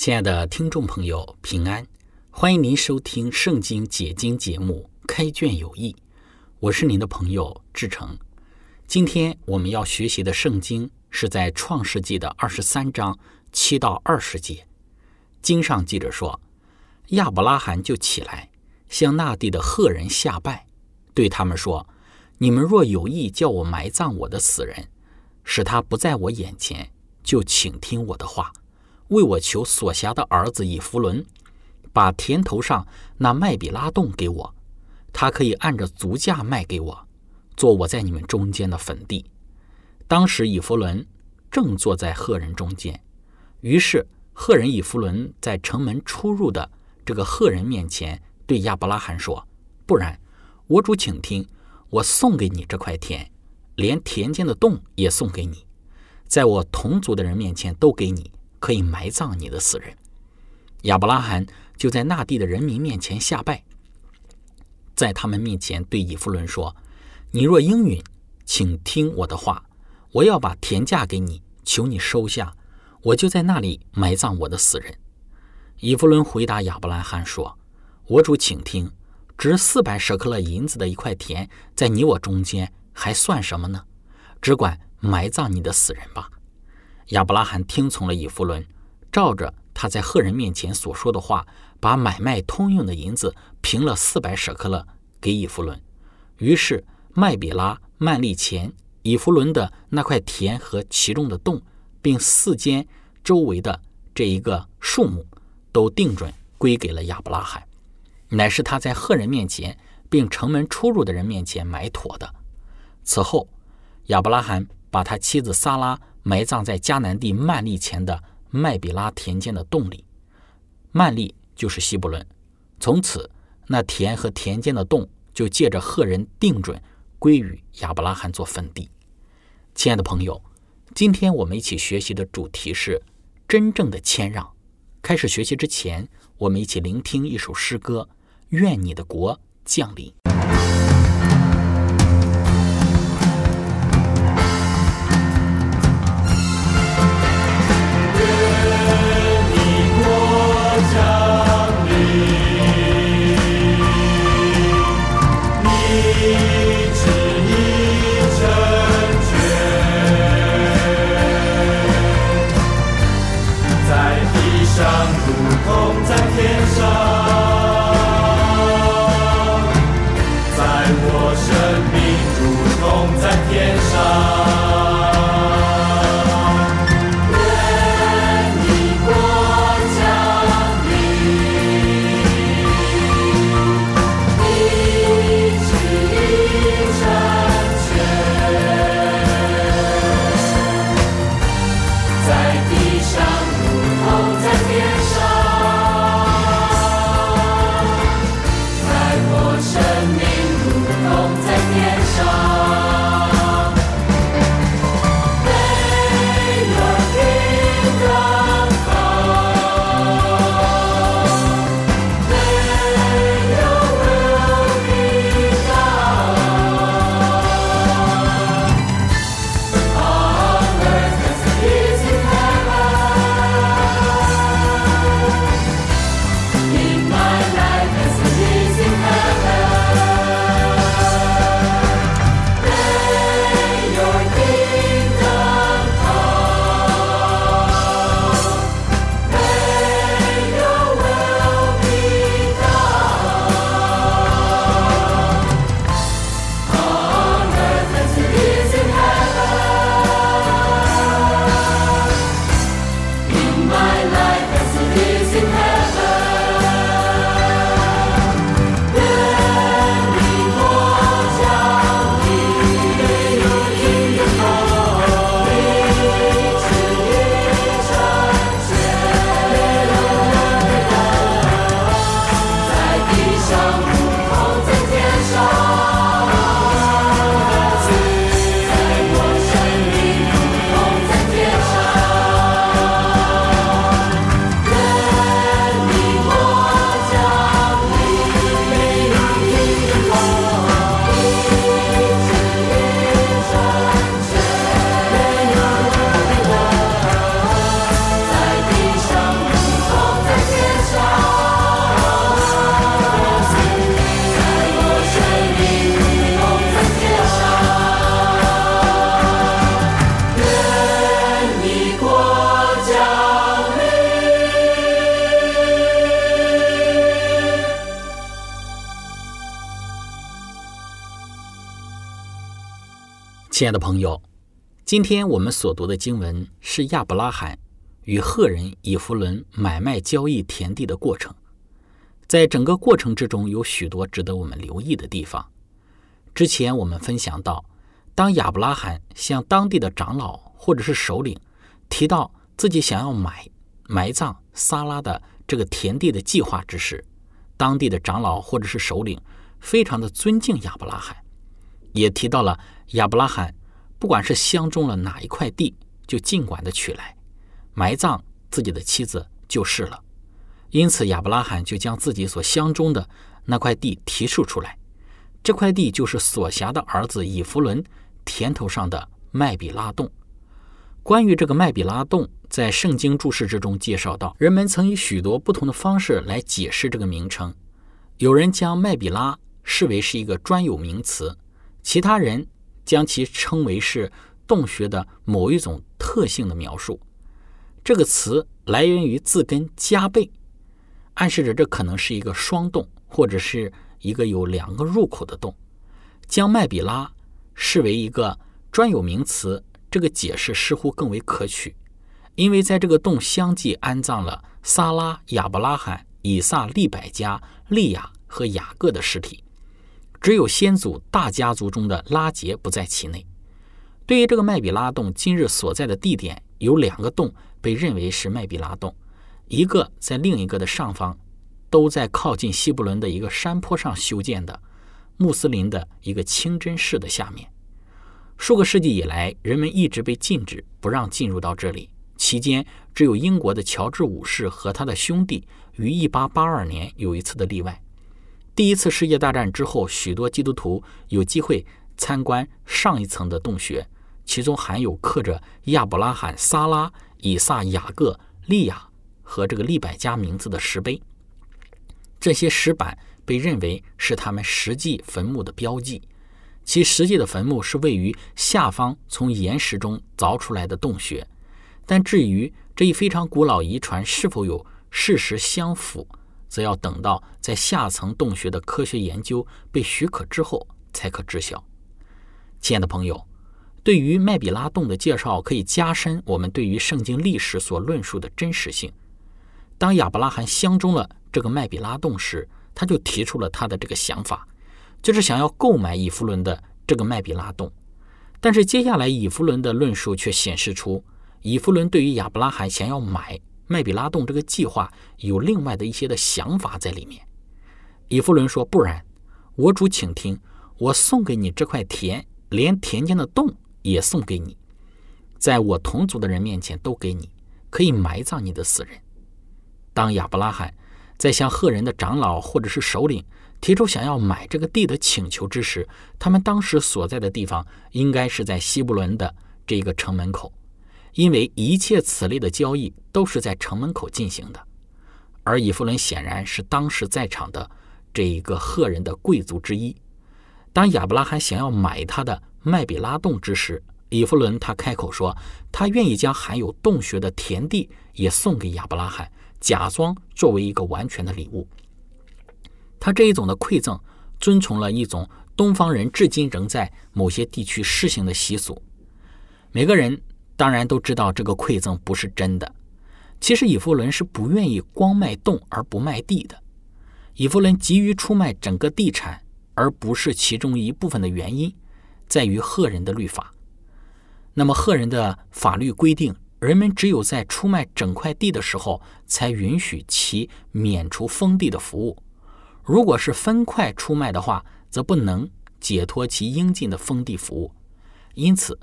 亲爱的听众朋友，平安！欢迎您收听《圣经解经》节目《开卷有益》，我是您的朋友志成。今天我们要学习的圣经是在创世纪的二十三章七到二十节。经上记着说，亚伯拉罕就起来，向那地的赫人下拜，对他们说：“你们若有意叫我埋葬我的死人，使他不在我眼前，就请听我的话。”为我求所辖的儿子以弗伦，把田头上那麦比拉洞给我，他可以按着足价卖给我，做我在你们中间的坟地。当时以弗伦正坐在赫人中间，于是赫人以弗伦在城门出入的这个赫人面前对亚伯拉罕说：“不然，我主请听，我送给你这块田，连田间的洞也送给你，在我同族的人面前都给你。”可以埋葬你的死人。亚伯拉罕就在那地的人民面前下拜，在他们面前对以弗伦说：“你若应允，请听我的话，我要把田价给你，求你收下，我就在那里埋葬我的死人。”以弗伦回答亚伯拉罕说：“我主，请听，值四百舍克勒银子的一块田，在你我中间还算什么呢？只管埋葬你的死人吧。”亚伯拉罕听从了以弗伦，照着他在赫人面前所说的话，把买卖通用的银子平了四百舍克勒给以弗伦。于是麦比拉、曼利前、以弗伦的那块田和其中的洞，并四间周围的这一个树木，都定准归给了亚伯拉罕，乃是他在赫人面前，并城门出入的人面前买妥的。此后，亚伯拉罕把他妻子撒拉。埋葬在迦南地曼利前的麦比拉田间的洞里，曼利就是希伯伦。从此，那田和田间的洞就借着赫人定准归于亚伯拉罕做坟地。亲爱的朋友，今天我们一起学习的主题是真正的谦让。开始学习之前，我们一起聆听一首诗歌：愿你的国降临。亲爱的朋友，今天我们所读的经文是亚伯拉罕与赫人以弗伦买卖交易田地的过程。在整个过程之中，有许多值得我们留意的地方。之前我们分享到，当亚伯拉罕向当地的长老或者是首领提到自己想要买埋葬撒拉的这个田地的计划之时，当地的长老或者是首领非常的尊敬亚伯拉罕，也提到了亚伯拉罕不管是相中了哪一块地，就尽管的取来埋葬自己的妻子就是了。因此，亚伯拉罕就将自己所相中的那块地提出出来。这块地就是所辖的儿子以弗伦田头上的麦比拉洞。关于这个麦比拉洞，在圣经注释之中介绍到，人们曾以许多不同的方式来解释这个名称。有人将麦比拉视为是一个专有名词，其他人将其称为是洞穴的某一种特性的描述。这个词来源于字根加倍。暗示着这可能是一个双洞，或者是一个有两个入口的洞。将麦比拉视为一个专有名词，这个解释似乎更为可取，因为在这个洞相继安葬了撒拉、亚伯拉罕、以撒、利百加、利亚和雅各的尸体，只有先祖大家族中的拉杰不在其内。对于这个麦比拉洞今日所在的地点，有两个洞被认为是麦比拉洞。一个在另一个的上方，都在靠近希伯伦的一个山坡上修建的穆斯林的一个清真寺的下面。数个世纪以来，人们一直被禁止不让进入到这里。期间，只有英国的乔治五世和他的兄弟于1882年有一次的例外。第一次世界大战之后，许多基督徒有机会参观上一层的洞穴，其中含有刻着亚伯拉罕、撒拉、以撒、雅各、利亚。和这个利百家名字的石碑，这些石板被认为是他们实际坟墓的标记。其实际的坟墓是位于下方从岩石中凿出来的洞穴。但至于这一非常古老遗传是否有事实相符，则要等到在下层洞穴的科学研究被许可之后才可知晓。亲爱的朋友，对于麦比拉洞的介绍，可以加深我们对于圣经历史所论述的真实性。当亚伯拉罕相中了这个麦比拉洞时，他就提出了他的这个想法，就是想要购买以弗伦的这个麦比拉洞。但是接下来以弗伦的论述却显示出，以弗伦对于亚伯拉罕想要买麦比拉洞这个计划有另外的一些的想法在里面。以弗伦说：“不然，我主请听，我送给你这块田，连田间的洞也送给你，在我同族的人面前都给你，可以埋葬你的死人。”当亚伯拉罕在向赫人的长老或者是首领提出想要买这个地的请求之时，他们当时所在的地方应该是在希伯伦的这个城门口，因为一切此类的交易都是在城门口进行的。而以弗伦显然是当时在场的这一个赫人的贵族之一。当亚伯拉罕想要买他的麦比拉洞之时，以弗伦他开口说，他愿意将含有洞穴的田地也送给亚伯拉罕。假装作为一个完全的礼物，他这一种的馈赠，遵从了一种东方人至今仍在某些地区施行的习俗。每个人当然都知道这个馈赠不是真的。其实以弗伦是不愿意光卖洞而不卖地的。以弗伦急于出卖整个地产，而不是其中一部分的原因，在于赫人的律法。那么赫人的法律规定。人们只有在出卖整块地的时候，才允许其免除封地的服务。如果是分块出卖的话，则不能解脱其应尽的封地服务。因此，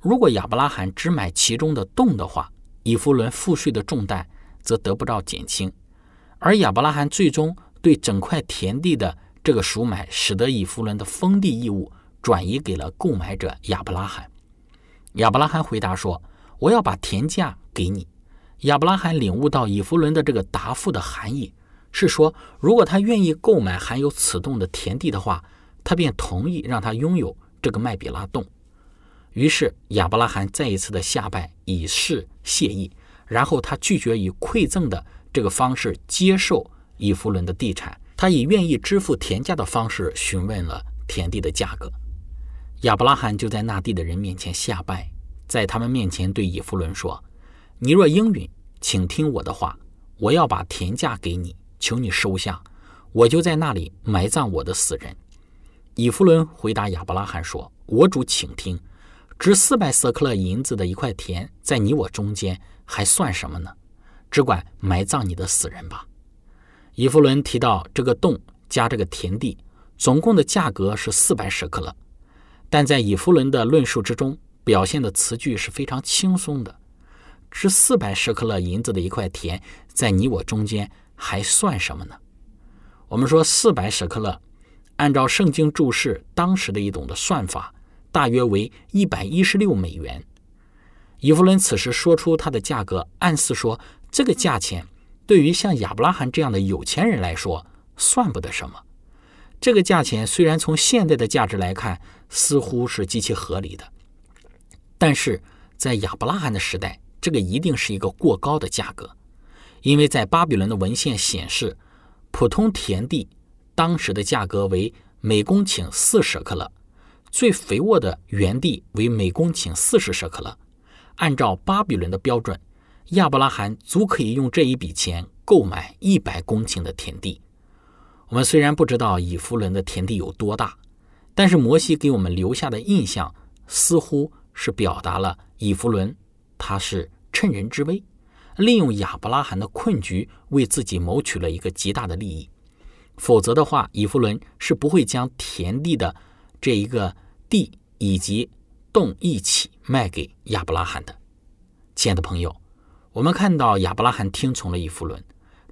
如果亚伯拉罕只买其中的洞的话，以弗伦赋税的重担则得不到减轻。而亚伯拉罕最终对整块田地的这个赎买，使得以弗伦的封地义务转移给了购买者亚伯拉罕。亚伯拉罕回答说。我要把田价给你。亚伯拉罕领悟到以弗伦的这个答复的含义，是说，如果他愿意购买含有此洞的田地的话，他便同意让他拥有这个麦比拉洞。于是亚伯拉罕再一次的下拜，以示谢意。然后他拒绝以馈赠的这个方式接受以弗伦的地产，他以愿意支付田价的方式询问了田地的价格。亚伯拉罕就在那地的人面前下拜，在他们面前对以弗伦说：“你若应允，请听我的话，我要把田价给你，求你收下，我就在那里埋葬我的死人。”以弗伦回答亚伯拉罕说：“我主，请听，值四百色克勒银子的一块田，在你我中间还算什么呢？只管埋葬你的死人吧。”以弗伦提到这个洞加这个田地，总共的价格是四百舍克勒。但在以弗伦的论述之中，表现的词句是非常轻松的。值四百舍克勒银子的一块田，在你我中间还算什么呢？我们说四百舍克勒，按照圣经注释当时的一种的算法，大约为一百一十六美元。以弗伦此时说出它的价格，暗示说这个价钱对于像亚伯拉罕这样的有钱人来说，算不得什么。这个价钱虽然从现在的价值来看，似乎是极其合理的，但是在亚伯拉罕的时代，这个一定是一个过高的价格，因为在巴比伦的文献显示，普通田地当时的价格为每公顷四舍克勒，最肥沃的园地为每公顷四十舍克勒。按照巴比伦的标准，亚伯拉罕足可以用这一笔钱购买一百公顷的田地。我们虽然不知道以弗伦的田地有多大，但是摩西给我们留下的印象似乎是表达了以弗伦他是趁人之危，利用亚伯拉罕的困局为自己谋取了一个极大的利益。否则的话，以弗伦是不会将田地的这一个地以及洞一起卖给亚伯拉罕的。亲爱的朋友，我们看到亚伯拉罕听从了以弗伦，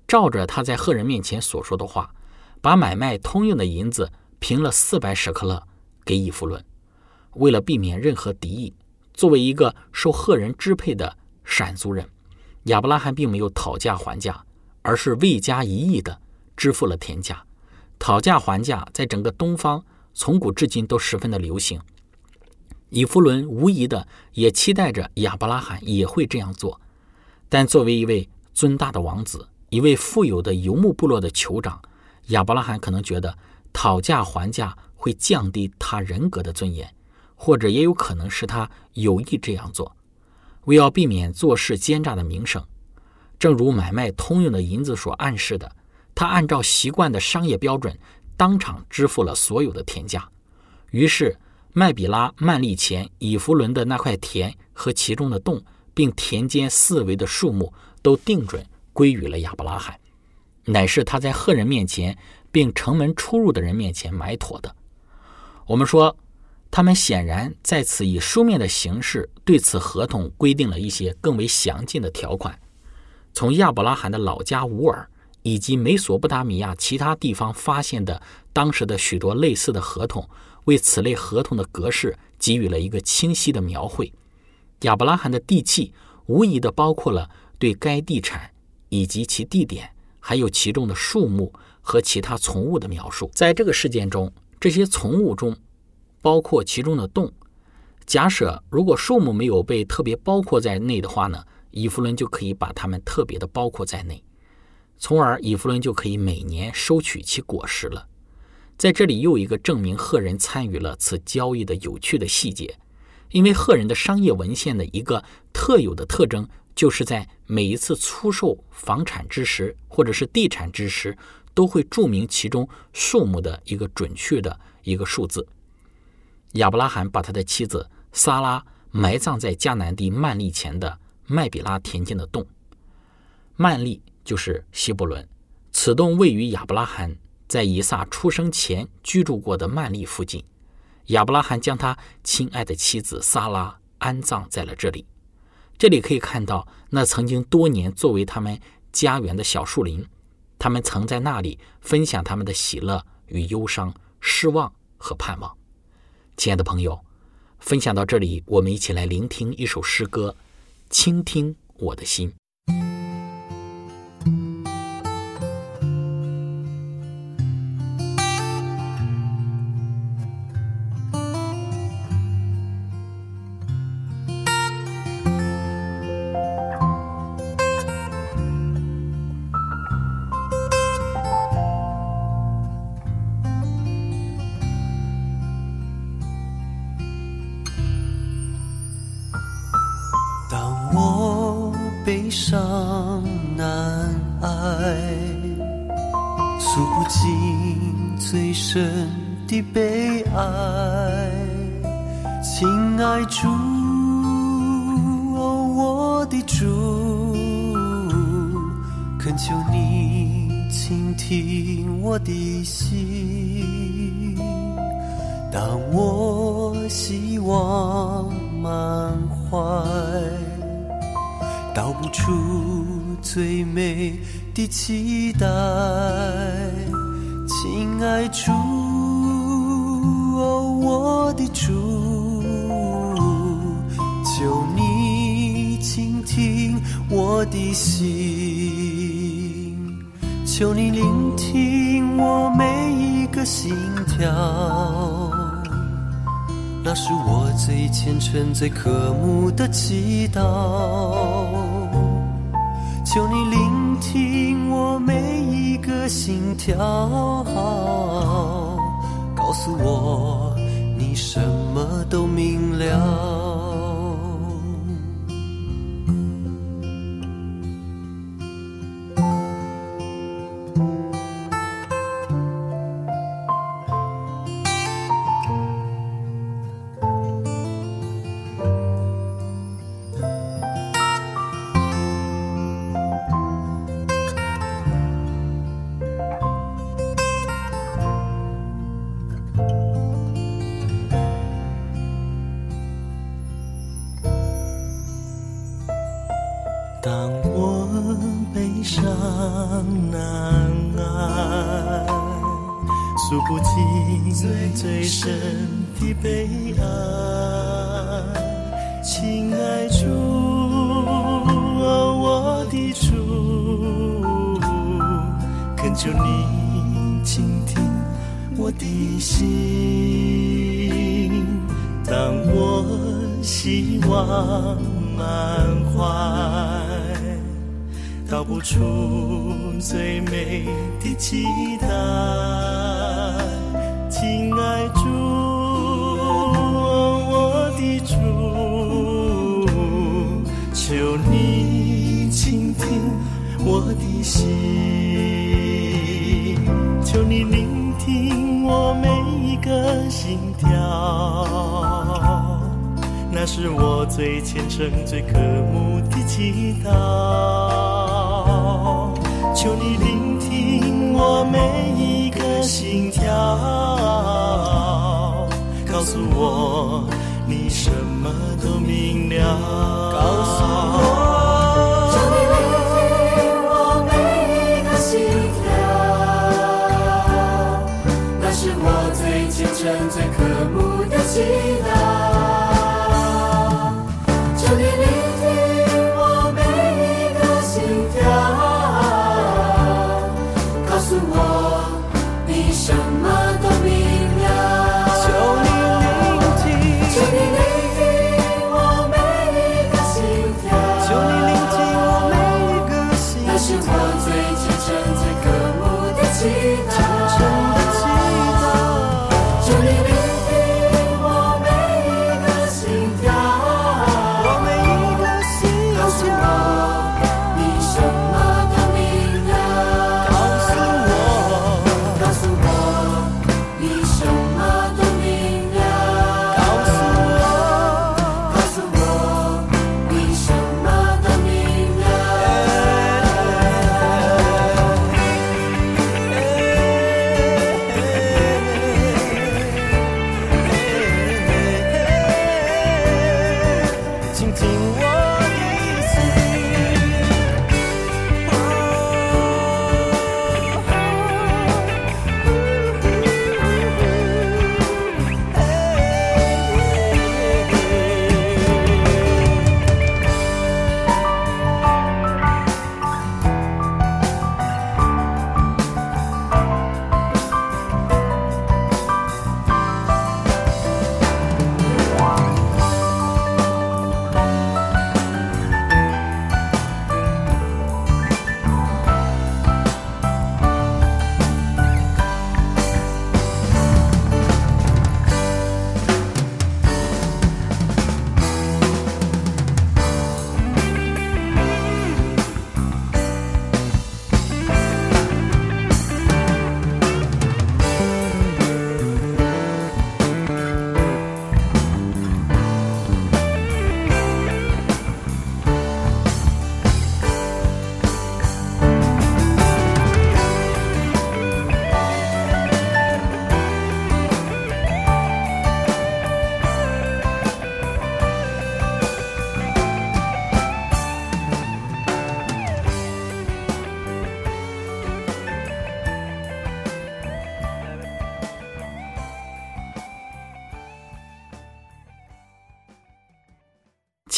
照着他在赫人面前所说的话。把买卖通用的银子平了四百舍克勒给以弗伦，为了避免任何敌意，作为一个受赫人支配的闪族人，亚伯拉罕并没有讨价还价，而是未加一亿的支付了田价。讨价还价在整个东方从古至今都十分的流行。以弗伦无疑的也期待着亚伯拉罕也会这样做，但作为一位尊大的王子，一位富有的游牧部落的酋长。亚伯拉罕可能觉得讨价还价会降低他人格的尊严，或者也有可能是他有意这样做，为要避免做事奸诈的名声。正如买卖通用的银子所暗示的，他按照习惯的商业标准，当场支付了所有的田价。于是，麦比拉曼利前以弗伦的那块田和其中的洞，并田间四围的树木，都定准归于了亚伯拉罕。乃是他在赫人面前，并城门出入的人面前买妥的。我们说，他们显然在此以书面的形式对此合同规定了一些更为详尽的条款。从亚伯拉罕的老家乌尔以及美索不达米亚其他地方发现的当时的许多类似的合同，为此类合同的格式给予了一个清晰的描绘。亚伯拉罕的地契无疑的包括了对该地产以及其地点。还有其中的树木和其他从物的描述，在这个事件中，这些从物中包括其中的洞。假设如果树木没有被特别包括在内的话呢，以弗伦就可以把它们特别的包括在内，从而以弗伦就可以每年收取其果实了。在这里又一个证明赫人参与了此交易的有趣的细节，因为赫人的商业文献的一个特有的特征。就是在每一次出售房产之时，或者是地产之时，都会注明其中数目的一个准确的一个数字。亚伯拉罕把他的妻子撒拉埋葬在迦南地曼利前的麦比拉田间的洞。曼利就是希伯伦，此洞位于亚伯拉罕在以撒出生前居住过的曼利附近。亚伯拉罕将他亲爱的妻子撒拉安葬在了这里。这里可以看到，那曾经多年作为他们家园的小树林，他们曾在那里分享他们的喜乐与忧伤、失望和盼望。亲爱的朋友，分享到这里，我们一起来聆听一首诗歌，倾听我的心。爱主，哦，我的主，恳求你倾听我的心。当我希望满怀，道不出最美的期待。亲爱主，哦，我的主，我的心，求你聆听我每一个心跳。那是我最虔诚、最渴慕的祈祷。求你聆听我每一个心跳，告诉我你什么都明了。希望满怀。道不出最美的期待，亲爱主，我的主，求你倾听我的心，是我最虔诚、最渴慕的祈祷。求你聆听我每一个心跳，告诉我你什么都明了。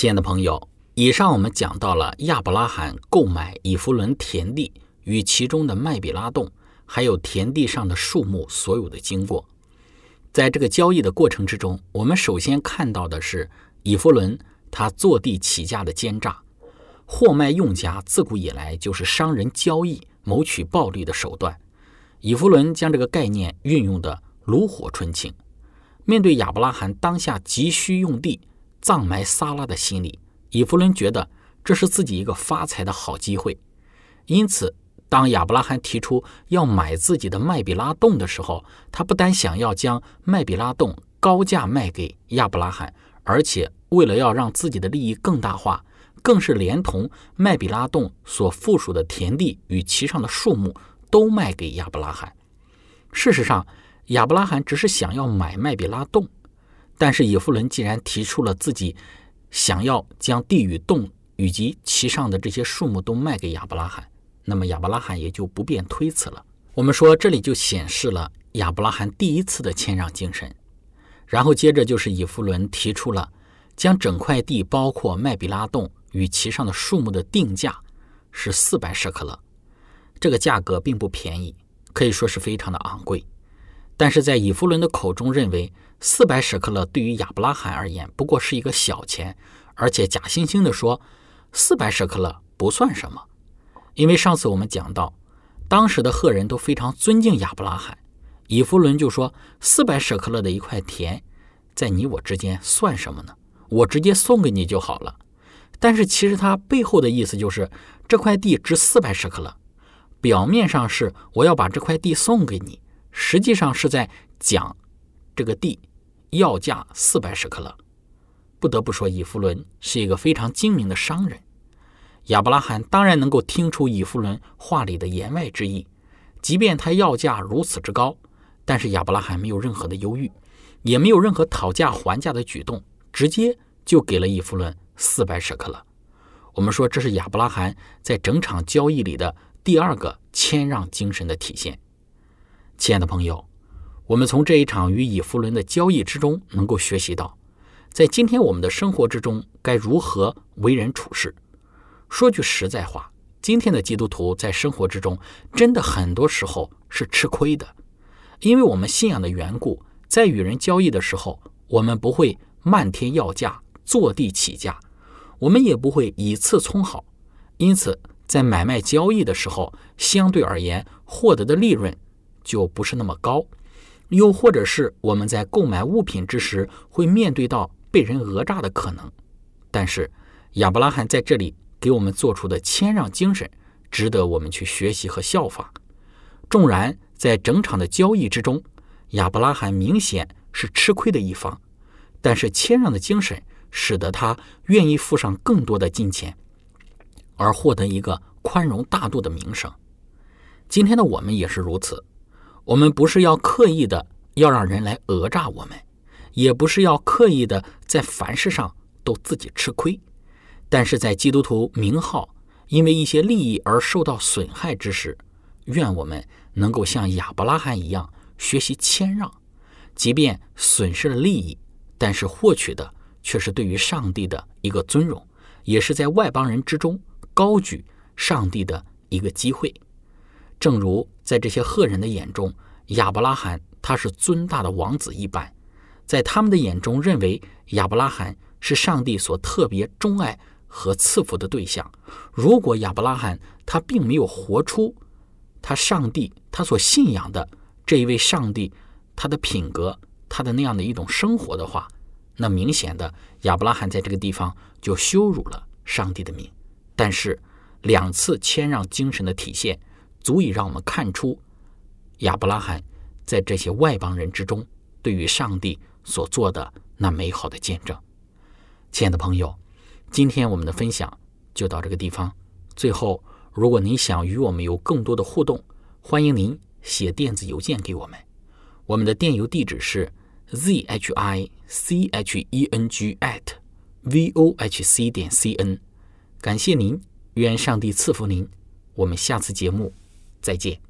亲爱的朋友，以上我们讲到了亚伯拉罕购买以弗伦田地与其中的麦比拉洞，还有田地上的树木所有的经过。在这个交易的过程之中，我们首先看到的是以弗伦他坐地起价的奸诈。货卖用家自古以来就是商人交易谋取暴利的手段。以弗伦将这个概念运用的炉火纯青。面对亚伯拉罕当下急需用地葬埋撒拉的心理，以弗伦觉得这是自己一个发财的好机会。因此，当亚伯拉罕提出要买自己的麦比拉洞的时候，他不但想要将麦比拉洞高价卖给亚伯拉罕，而且为了要让自己的利益更大化。更是连同麦比拉洞所附属的田地与其上的树木都卖给亚伯拉罕。事实上，亚伯拉罕只是想要买麦比拉洞，但是以弗伦既然提出了自己想要将地与洞以及其上的这些树木都卖给亚伯拉罕，那么亚伯拉罕也就不便推辞了。我们说这里就显示了亚伯拉罕第一次的谦让精神。然后接着就是以弗伦提出了将整块地，包括麦比拉洞。与其上的树木的定价是四百舍克勒，这个价格并不便宜，可以说是非常的昂贵。但是在以弗伦的口中认为，四百舍克勒对于亚伯拉罕而言不过是一个小钱，而且假惺惺地说四百舍克勒不算什么。因为上次我们讲到，当时的赫人都非常尊敬亚伯拉罕，以弗伦就说四百舍克勒的一块田，在你我之间算什么呢？我直接送给你就好了。但是其实它背后的意思就是这块地值四百舍克勒，表面上是我要把这块地送给你，实际上是在讲这个地要价四百舍克勒。不得不说，以弗伦是一个非常精明的商人。亚伯拉罕当然能够听出以弗伦话里的言外之意，即便他要价如此之高，但是亚伯拉罕没有任何的犹豫，也没有任何讨价还价的举动，直接就给了以弗伦。四百舍克勒，我们说这是亚伯拉罕在整场交易里的第二个谦让精神的体现。亲爱的朋友，我们从这一场与以弗伦的交易之中，能够学习到，在今天我们的生活之中该如何为人处事。说句实在话，今天的基督徒在生活之中，真的很多时候是吃亏的，因为我们信仰的缘故，在与人交易的时候，我们不会漫天要价，坐地起价。我们也不会以次充好，因此在买卖交易的时候，相对而言获得的利润就不是那么高。又或者是我们在购买物品之时，会面对到被人讹诈的可能。但是亚伯拉罕在这里给我们做出的谦让精神，值得我们去学习和效仿。纵然在整场的交易之中，亚伯拉罕明显是吃亏的一方，但是谦让的精神。使得他愿意付上更多的金钱，而获得一个宽容大度的名声。今天的我们也是如此。我们不是要刻意的要让人来讹诈我们，也不是要刻意的在凡事上都自己吃亏。但是在基督徒名号因为一些利益而受到损害之时，愿我们能够像亚伯拉罕一样学习谦让，即便损失了利益，但是获取的。却是对于上帝的一个尊荣，也是在外邦人之中高举上帝的一个机会。正如在这些赫人的眼中，亚伯拉罕他是尊大的王子一般，在他们的眼中认为亚伯拉罕是上帝所特别钟爱和赐福的对象。如果亚伯拉罕他并没有活出他上帝他所信仰的这一位上帝他的品格他的那样的一种生活的话，那明显的，亚伯拉罕在这个地方就羞辱了上帝的名。但是，两次谦让精神的体现，足以让我们看出亚伯拉罕在这些外邦人之中对于上帝所做的那美好的见证。亲爱的朋友，今天我们的分享就到这个地方。最后，如果您想与我们有更多的互动，欢迎您写电子邮件给我们。我们的电邮地址是。z h i c h e n g at v o h c 点 c n，感谢您，愿上帝赐福您，我们下次节目再见。